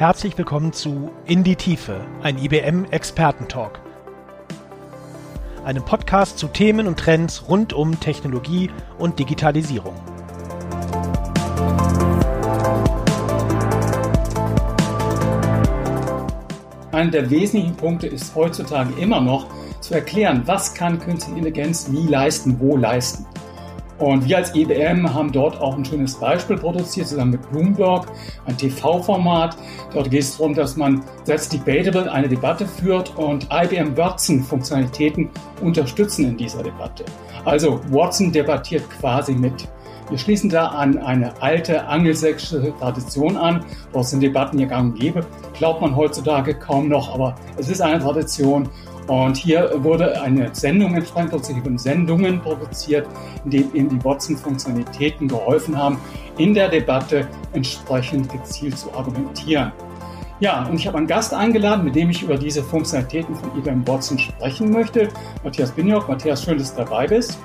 Herzlich willkommen zu In die Tiefe, ein IBM-Expertentalk. Einem Podcast zu Themen und Trends rund um Technologie und Digitalisierung. Einer der wesentlichen Punkte ist heutzutage immer noch zu erklären, was kann künstliche Intelligenz wie leisten, wo leisten. Und wir als IBM haben dort auch ein schönes Beispiel produziert, zusammen mit Bloomberg, ein TV-Format. Dort geht es darum, dass man That's Debatable eine Debatte führt und IBM Watson-Funktionalitäten unterstützen in dieser Debatte. Also Watson debattiert quasi mit. Wir schließen da an eine alte angelsächsische Tradition an. Dort sind Debatten ja gang und gäbe. Glaubt man heutzutage kaum noch, aber es ist eine Tradition. Und hier wurde eine Sendung entsprechend, wurden Sendungen produziert, in denen eben die Watson-Funktionalitäten geholfen haben, in der Debatte entsprechend gezielt zu argumentieren. Ja, und ich habe einen Gast eingeladen, mit dem ich über diese Funktionalitäten von IBM Watson sprechen möchte. Matthias Binjock. Matthias, schön, dass du dabei bist.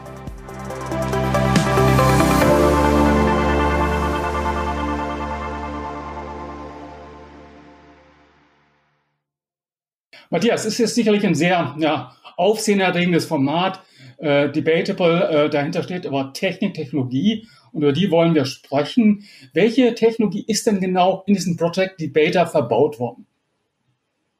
Matthias, ist jetzt sicherlich ein sehr ja, aufsehenerregendes Format, äh, debatable, äh, dahinter steht aber Technik, Technologie und über die wollen wir sprechen. Welche Technologie ist denn genau in diesem Project Debater verbaut worden?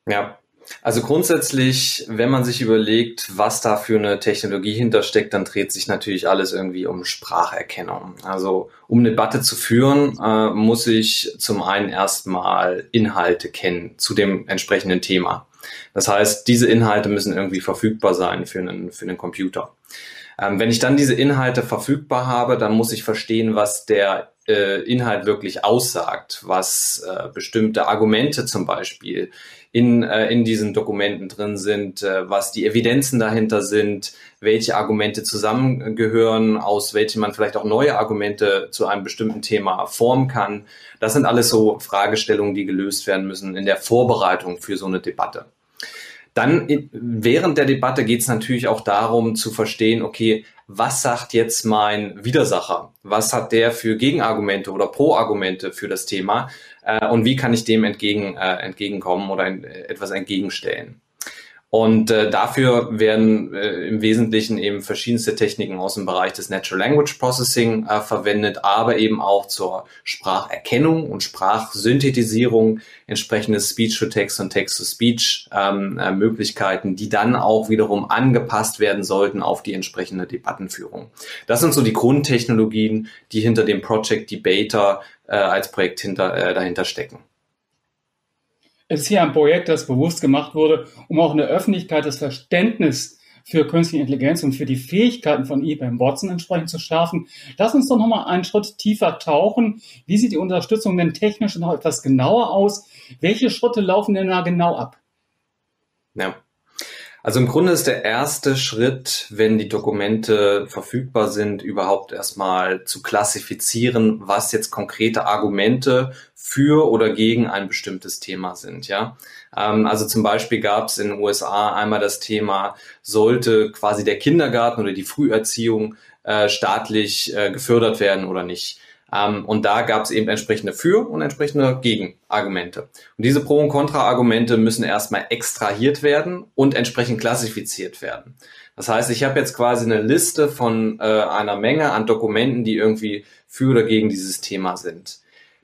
Ja, also grundsätzlich, wenn man sich überlegt, was da für eine Technologie hintersteckt, dann dreht sich natürlich alles irgendwie um Spracherkennung. Also um eine Debatte zu führen, äh, muss ich zum einen erstmal Inhalte kennen zu dem entsprechenden Thema. Das heißt, diese Inhalte müssen irgendwie verfügbar sein für einen, für einen Computer. Ähm, wenn ich dann diese Inhalte verfügbar habe, dann muss ich verstehen, was der äh, Inhalt wirklich aussagt, was äh, bestimmte Argumente zum Beispiel in, äh, in diesen Dokumenten drin sind, äh, was die Evidenzen dahinter sind, welche Argumente zusammengehören, aus welchen man vielleicht auch neue Argumente zu einem bestimmten Thema formen kann. Das sind alles so Fragestellungen, die gelöst werden müssen in der Vorbereitung für so eine Debatte. Dann während der Debatte geht es natürlich auch darum zu verstehen, okay, was sagt jetzt mein Widersacher? Was hat der für Gegenargumente oder Pro-Argumente für das Thema? Äh, und wie kann ich dem entgegen, äh, entgegenkommen oder ein, etwas entgegenstellen? Und äh, dafür werden äh, im Wesentlichen eben verschiedenste Techniken aus dem Bereich des Natural Language Processing äh, verwendet, aber eben auch zur Spracherkennung und Sprachsynthetisierung, entsprechende Speech-to-Text und Text-to-Speech ähm, äh, die dann auch wiederum angepasst werden sollten auf die entsprechende Debattenführung. Das sind so die Grundtechnologien, die hinter dem Project Debater äh, als Projekt hinter, äh, dahinter stecken. Es ist hier ein Projekt, das bewusst gemacht wurde, um auch in der Öffentlichkeit das Verständnis für künstliche Intelligenz und für die Fähigkeiten von IBM Watson entsprechend zu schärfen. Lass uns doch nochmal einen Schritt tiefer tauchen. Wie sieht die Unterstützung denn technisch noch etwas genauer aus? Welche Schritte laufen denn da genau ab? Ja. Also im Grunde ist der erste Schritt, wenn die Dokumente verfügbar sind, überhaupt erstmal zu klassifizieren, was jetzt konkrete Argumente für oder gegen ein bestimmtes Thema sind. Ja, ähm, also zum Beispiel gab es in den USA einmal das Thema, sollte quasi der Kindergarten oder die Früherziehung äh, staatlich äh, gefördert werden oder nicht. Ähm, und da gab es eben entsprechende Für- und entsprechende Gegenargumente. Und diese Pro- und Kontra-Argumente müssen erstmal extrahiert werden und entsprechend klassifiziert werden. Das heißt, ich habe jetzt quasi eine Liste von äh, einer Menge an Dokumenten, die irgendwie für oder gegen dieses Thema sind.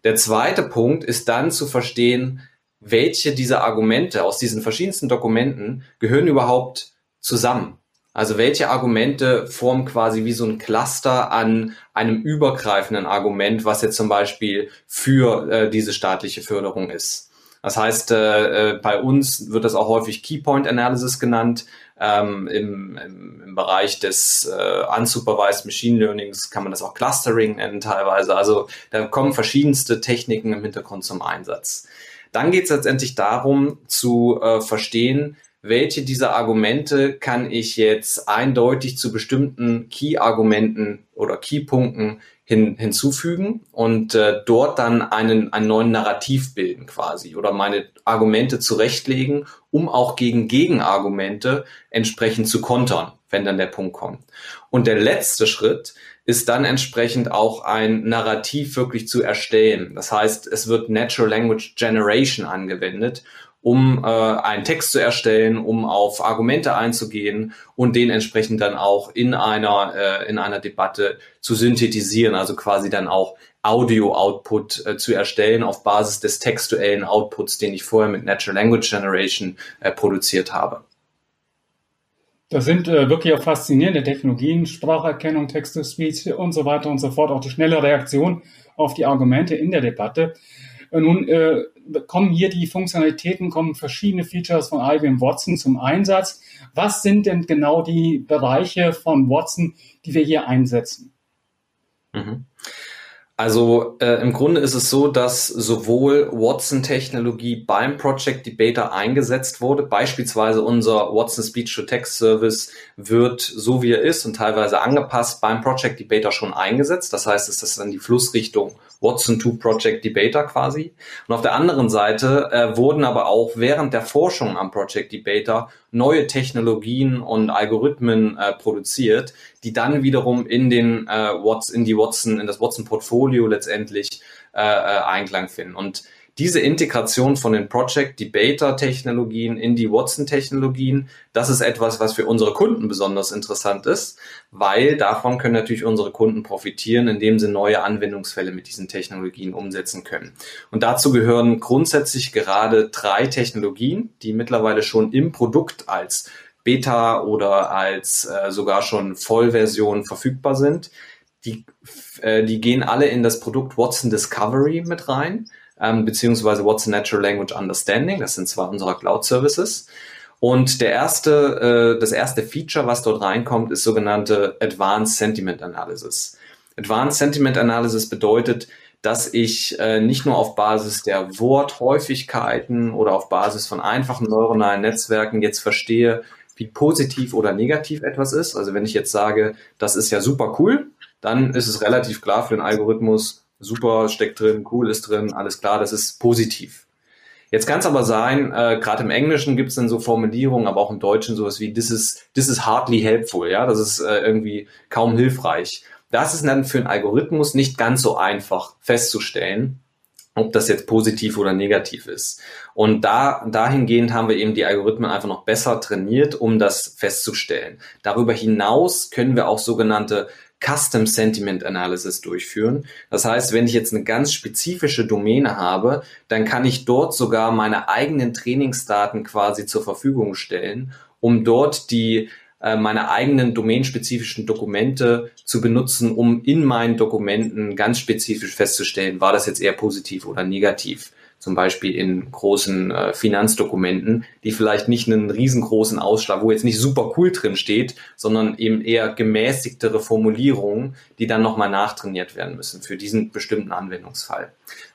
Der zweite Punkt ist dann zu verstehen, welche dieser Argumente aus diesen verschiedensten Dokumenten gehören überhaupt zusammen. Also welche Argumente formen quasi wie so ein Cluster an einem übergreifenden Argument, was jetzt zum Beispiel für äh, diese staatliche Förderung ist. Das heißt, äh, äh bei uns wird das auch häufig Keypoint Analysis genannt. Ähm, im, im, im, Bereich des äh, Unsupervised Machine Learnings kann man das auch Clustering nennen teilweise. Also da kommen verschiedenste Techniken im Hintergrund zum Einsatz. Dann geht es letztendlich darum zu äh, verstehen, welche dieser Argumente kann ich jetzt eindeutig zu bestimmten Key-Argumenten oder Key-Punkten hin, hinzufügen und äh, dort dann einen, einen neuen Narrativ bilden quasi oder meine Argumente zurechtlegen, um auch gegen Gegenargumente entsprechend zu kontern wenn dann der Punkt kommt. Und der letzte Schritt ist dann entsprechend auch ein Narrativ wirklich zu erstellen. Das heißt, es wird Natural Language Generation angewendet, um äh, einen Text zu erstellen, um auf Argumente einzugehen und den entsprechend dann auch in einer äh, in einer Debatte zu synthetisieren, also quasi dann auch Audio-Output äh, zu erstellen auf Basis des textuellen Outputs, den ich vorher mit Natural Language Generation äh, produziert habe. Das sind äh, wirklich auch faszinierende Technologien, Spracherkennung, Text-to-Speech und so weiter und so fort, auch die schnelle Reaktion auf die Argumente in der Debatte. Äh, nun äh, kommen hier die Funktionalitäten, kommen verschiedene Features von IBM Watson zum Einsatz. Was sind denn genau die Bereiche von Watson, die wir hier einsetzen? Mhm. Also äh, im Grunde ist es so, dass sowohl Watson-Technologie beim Project Debater eingesetzt wurde. Beispielsweise unser Watson Speech-to-Text Service wird so wie er ist und teilweise angepasst beim Project Debater schon eingesetzt. Das heißt, es ist dann die Flussrichtung Watson to Project Debater quasi. Und auf der anderen Seite äh, wurden aber auch während der Forschung am Project Debater neue Technologien und Algorithmen äh, produziert, die dann wiederum in den äh, Watson, in die Watson, in das Watson Portfolio letztendlich äh, äh, Einklang finden. Und diese Integration von den Project Debater Technologien in die Watson Technologien, das ist etwas, was für unsere Kunden besonders interessant ist, weil davon können natürlich unsere Kunden profitieren, indem sie neue Anwendungsfälle mit diesen Technologien umsetzen können. Und dazu gehören grundsätzlich gerade drei Technologien, die mittlerweile schon im Produkt als Beta oder als äh, sogar schon Vollversion verfügbar sind. Die, äh, die gehen alle in das Produkt Watson Discovery mit rein ähm, beziehungsweise What's Natural Language Understanding. Das sind zwei unserer Cloud Services. Und der erste, äh, das erste Feature, was dort reinkommt, ist sogenannte Advanced Sentiment Analysis. Advanced Sentiment Analysis bedeutet, dass ich äh, nicht nur auf Basis der Worthäufigkeiten oder auf Basis von einfachen neuronalen Netzwerken jetzt verstehe, wie positiv oder negativ etwas ist. Also wenn ich jetzt sage, das ist ja super cool, dann ist es relativ klar für den Algorithmus, super, steckt drin, cool ist drin, alles klar, das ist positiv. Jetzt kann es aber sein, äh, gerade im Englischen gibt es dann so Formulierungen, aber auch im Deutschen sowas wie this is, this is hardly helpful, ja, das ist äh, irgendwie kaum hilfreich. Das ist dann für einen Algorithmus nicht ganz so einfach festzustellen, ob das jetzt positiv oder negativ ist. Und da, dahingehend haben wir eben die Algorithmen einfach noch besser trainiert, um das festzustellen. Darüber hinaus können wir auch sogenannte Custom Sentiment Analysis durchführen. Das heißt, wenn ich jetzt eine ganz spezifische Domäne habe, dann kann ich dort sogar meine eigenen Trainingsdaten quasi zur Verfügung stellen, um dort die äh, meine eigenen domänenspezifischen Dokumente zu benutzen, um in meinen Dokumenten ganz spezifisch festzustellen, war das jetzt eher positiv oder negativ zum Beispiel in großen äh, Finanzdokumenten, die vielleicht nicht einen riesengroßen Ausschlag, wo jetzt nicht super cool drin steht, sondern eben eher gemäßigtere Formulierungen, die dann nochmal nachtrainiert werden müssen für diesen bestimmten Anwendungsfall.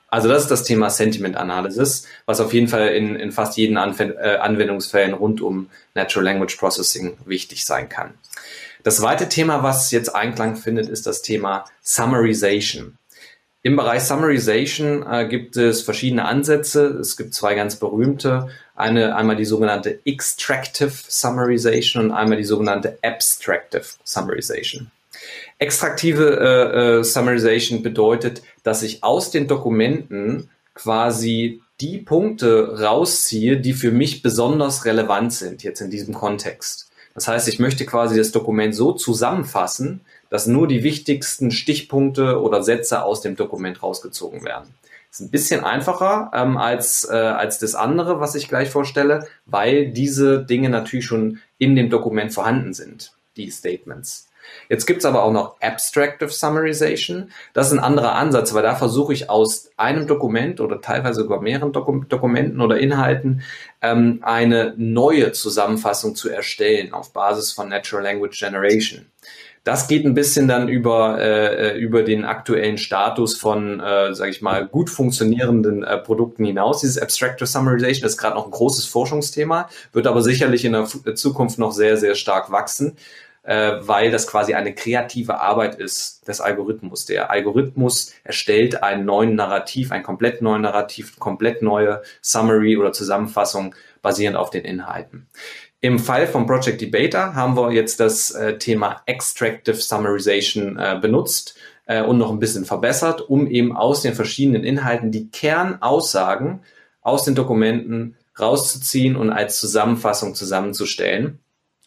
Also das ist das Thema Sentiment Analysis, was auf jeden Fall in, in fast jeden Anf äh, Anwendungsfällen rund um Natural Language Processing wichtig sein kann. Das zweite Thema, was jetzt Einklang findet, ist das Thema Summarization. Im Bereich Summarization äh, gibt es verschiedene Ansätze. Es gibt zwei ganz berühmte. Eine, einmal die sogenannte Extractive Summarization und einmal die sogenannte Abstractive Summarization. Extraktive äh, äh, Summarization bedeutet, dass ich aus den Dokumenten quasi die Punkte rausziehe, die für mich besonders relevant sind, jetzt in diesem Kontext. Das heißt, ich möchte quasi das Dokument so zusammenfassen, dass nur die wichtigsten Stichpunkte oder Sätze aus dem Dokument rausgezogen werden. Ist ein bisschen einfacher ähm, als, äh, als das andere, was ich gleich vorstelle, weil diese Dinge natürlich schon in dem Dokument vorhanden sind, die Statements. Jetzt gibt's aber auch noch Abstractive Summarization. Das ist ein anderer Ansatz, weil da versuche ich aus einem Dokument oder teilweise sogar mehreren Dokum Dokumenten oder Inhalten ähm, eine neue Zusammenfassung zu erstellen auf Basis von Natural Language Generation. Das geht ein bisschen dann über, äh, über den aktuellen Status von, äh, sage ich mal, gut funktionierenden äh, Produkten hinaus. Dieses Abstractive Summarization ist gerade noch ein großes Forschungsthema, wird aber sicherlich in der äh, Zukunft noch sehr, sehr stark wachsen, äh, weil das quasi eine kreative Arbeit ist des Algorithmus. Der Algorithmus erstellt einen neuen Narrativ, ein komplett neuen Narrativ, komplett neue Summary oder Zusammenfassung basierend auf den Inhalten. Im Fall von Project Debater haben wir jetzt das äh, Thema Extractive Summarization äh, benutzt äh, und noch ein bisschen verbessert, um eben aus den verschiedenen Inhalten die Kernaussagen aus den Dokumenten rauszuziehen und als Zusammenfassung zusammenzustellen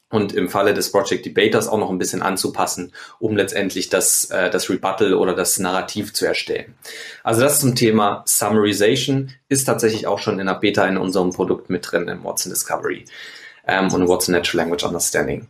und im Falle des Project Debaters auch noch ein bisschen anzupassen, um letztendlich das, äh, das Rebuttal oder das Narrativ zu erstellen. Also das zum Thema Summarization ist tatsächlich auch schon in der Beta in unserem Produkt mit drin im Watson Discovery ähm, und Watson Natural Language Understanding.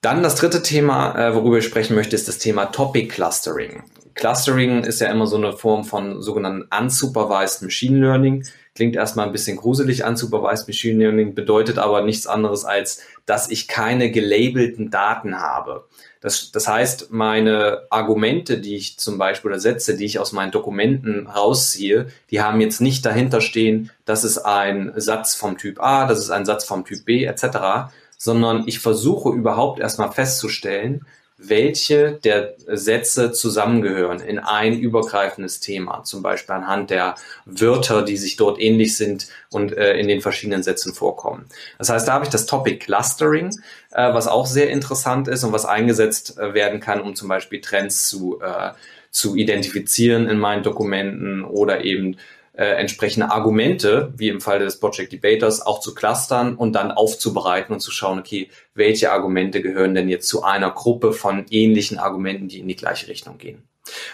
Dann das dritte Thema, äh, worüber ich sprechen möchte, ist das Thema Topic Clustering. Clustering ist ja immer so eine Form von sogenannten unsupervised Machine Learning. Klingt erstmal ein bisschen gruselig, unsupervised Machine Learning bedeutet aber nichts anderes als, dass ich keine gelabelten Daten habe. Das, das heißt, meine Argumente, die ich zum Beispiel oder Sätze, die ich aus meinen Dokumenten rausziehe, die haben jetzt nicht dahinter stehen, das ist ein Satz vom Typ A, das ist ein Satz vom Typ B etc., sondern ich versuche überhaupt erstmal festzustellen, welche der Sätze zusammengehören in ein übergreifendes Thema, zum Beispiel anhand der Wörter, die sich dort ähnlich sind und äh, in den verschiedenen Sätzen vorkommen. Das heißt, da habe ich das Topic Clustering, äh, was auch sehr interessant ist und was eingesetzt äh, werden kann, um zum Beispiel Trends zu, äh, zu identifizieren in meinen Dokumenten oder eben äh, entsprechende Argumente, wie im Fall des Project Debaters, auch zu clustern und dann aufzubereiten und zu schauen, okay, welche Argumente gehören denn jetzt zu einer Gruppe von ähnlichen Argumenten, die in die gleiche Richtung gehen.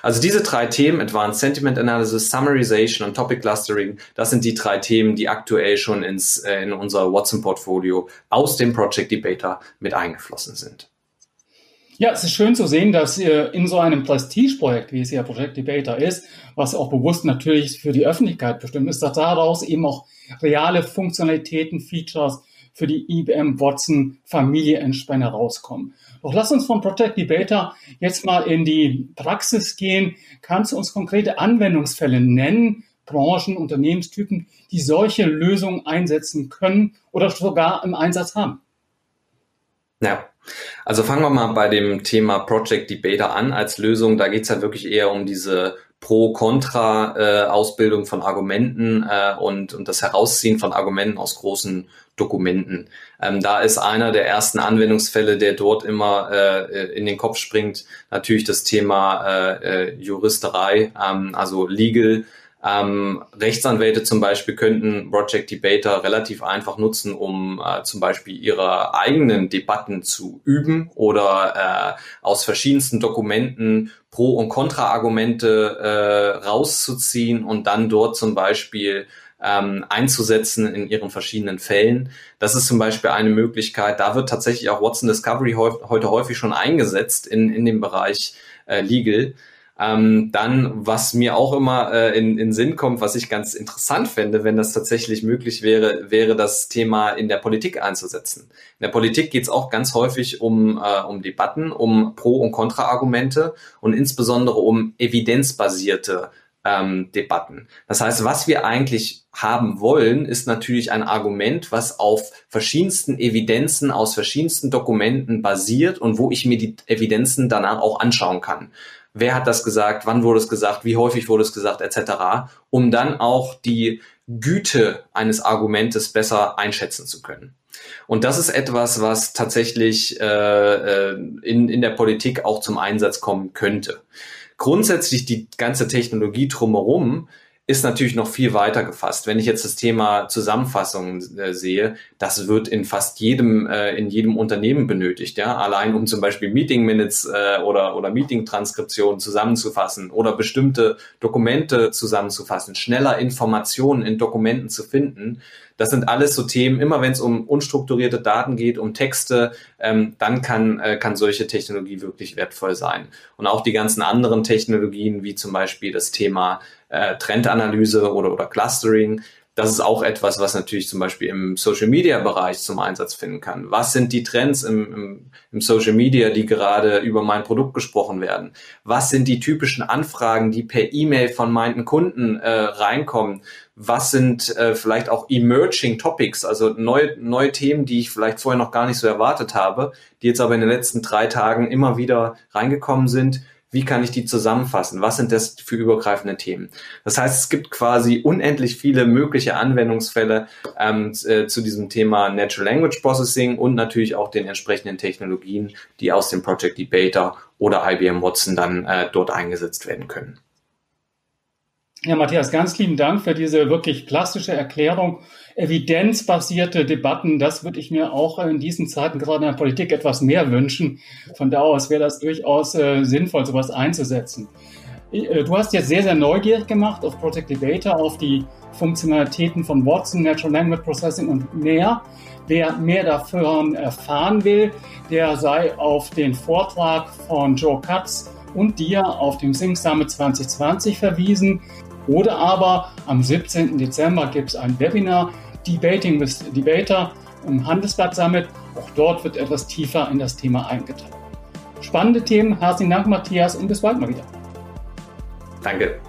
Also diese drei Themen, Advanced Sentiment Analysis, Summarization und Topic Clustering, das sind die drei Themen, die aktuell schon ins, äh, in unser Watson-Portfolio aus dem Project Debater mit eingeflossen sind. Ja, es ist schön zu sehen, dass ihr in so einem Prestigeprojekt, wie es ja Project Debater ist, was auch bewusst natürlich für die Öffentlichkeit bestimmt ist, dass daraus eben auch reale Funktionalitäten, Features für die IBM Watson Familie entsprechend herauskommen. Doch lass uns von Project Debater jetzt mal in die Praxis gehen. Kannst du uns konkrete Anwendungsfälle nennen, Branchen, Unternehmenstypen, die solche Lösungen einsetzen können oder sogar im Einsatz haben? Ja, also fangen wir mal bei dem Thema Project Debater an als Lösung. Da geht es ja wirklich eher um diese Pro-Kontra-Ausbildung äh, von Argumenten äh, und, und das Herausziehen von Argumenten aus großen Dokumenten. Ähm, da ist einer der ersten Anwendungsfälle, der dort immer äh, in den Kopf springt, natürlich das Thema äh, äh, Juristerei, ähm, also Legal ähm, Rechtsanwälte zum Beispiel könnten Project Debater relativ einfach nutzen, um äh, zum Beispiel ihre eigenen Debatten zu üben oder äh, aus verschiedensten Dokumenten Pro- und Kontra-Argumente äh, rauszuziehen und dann dort zum Beispiel ähm, einzusetzen in ihren verschiedenen Fällen. Das ist zum Beispiel eine Möglichkeit. Da wird tatsächlich auch Watson Discovery heute häufig schon eingesetzt in, in dem Bereich äh, Legal. Ähm, dann, was mir auch immer äh, in, in Sinn kommt, was ich ganz interessant fände, wenn das tatsächlich möglich wäre, wäre das Thema in der Politik einzusetzen. In der Politik geht es auch ganz häufig um, äh, um Debatten, um Pro- und Kontra-Argumente und insbesondere um evidenzbasierte ähm, Debatten. Das heißt, was wir eigentlich haben wollen, ist natürlich ein Argument, was auf verschiedensten Evidenzen aus verschiedensten Dokumenten basiert und wo ich mir die Evidenzen danach auch anschauen kann wer hat das gesagt, wann wurde es gesagt, wie häufig wurde es gesagt, etc., um dann auch die Güte eines Argumentes besser einschätzen zu können. Und das ist etwas, was tatsächlich äh, äh in, in der Politik auch zum Einsatz kommen könnte. Grundsätzlich die ganze Technologie drumherum ist natürlich noch viel weiter gefasst. Wenn ich jetzt das Thema Zusammenfassung äh, sehe, das wird in fast jedem, äh, in jedem Unternehmen benötigt, ja. Allein um zum Beispiel Meeting Minutes äh, oder, oder Meeting Transkriptionen zusammenzufassen oder bestimmte Dokumente zusammenzufassen, schneller Informationen in Dokumenten zu finden. Das sind alles so Themen, immer wenn es um unstrukturierte Daten geht, um Texte, ähm, dann kann, äh, kann solche Technologie wirklich wertvoll sein. Und auch die ganzen anderen Technologien, wie zum Beispiel das Thema äh, Trendanalyse oder, oder Clustering. Das ist auch etwas, was natürlich zum Beispiel im Social Media Bereich zum Einsatz finden kann. Was sind die Trends im, im, im Social Media, die gerade über mein Produkt gesprochen werden? Was sind die typischen Anfragen, die per E-Mail von meinen Kunden äh, reinkommen? Was sind äh, vielleicht auch emerging Topics, also neue, neue Themen, die ich vielleicht vorher noch gar nicht so erwartet habe, die jetzt aber in den letzten drei Tagen immer wieder reingekommen sind? Wie kann ich die zusammenfassen? Was sind das für übergreifende Themen? Das heißt, es gibt quasi unendlich viele mögliche Anwendungsfälle ähm, äh, zu diesem Thema Natural Language Processing und natürlich auch den entsprechenden Technologien, die aus dem Project Debater oder IBM Watson dann äh, dort eingesetzt werden können. Ja, Matthias, ganz lieben Dank für diese wirklich plastische Erklärung. Evidenzbasierte Debatten, das würde ich mir auch in diesen Zeiten gerade in der Politik etwas mehr wünschen. Von da aus wäre das durchaus äh, sinnvoll, sowas einzusetzen. Äh, du hast jetzt sehr, sehr neugierig gemacht auf Project Debater, auf die Funktionalitäten von Watson, Natural Language Processing und mehr. Wer mehr davon erfahren will, der sei auf den Vortrag von Joe Katz und dir auf dem Sing Summit 2020 verwiesen. Oder aber am 17. Dezember gibt es ein Webinar Debating with Debater im Handelsblatt Summit. Auch dort wird etwas tiefer in das Thema eingetaucht. Spannende Themen. Herzlichen Dank, Matthias, und bis bald mal wieder. Danke.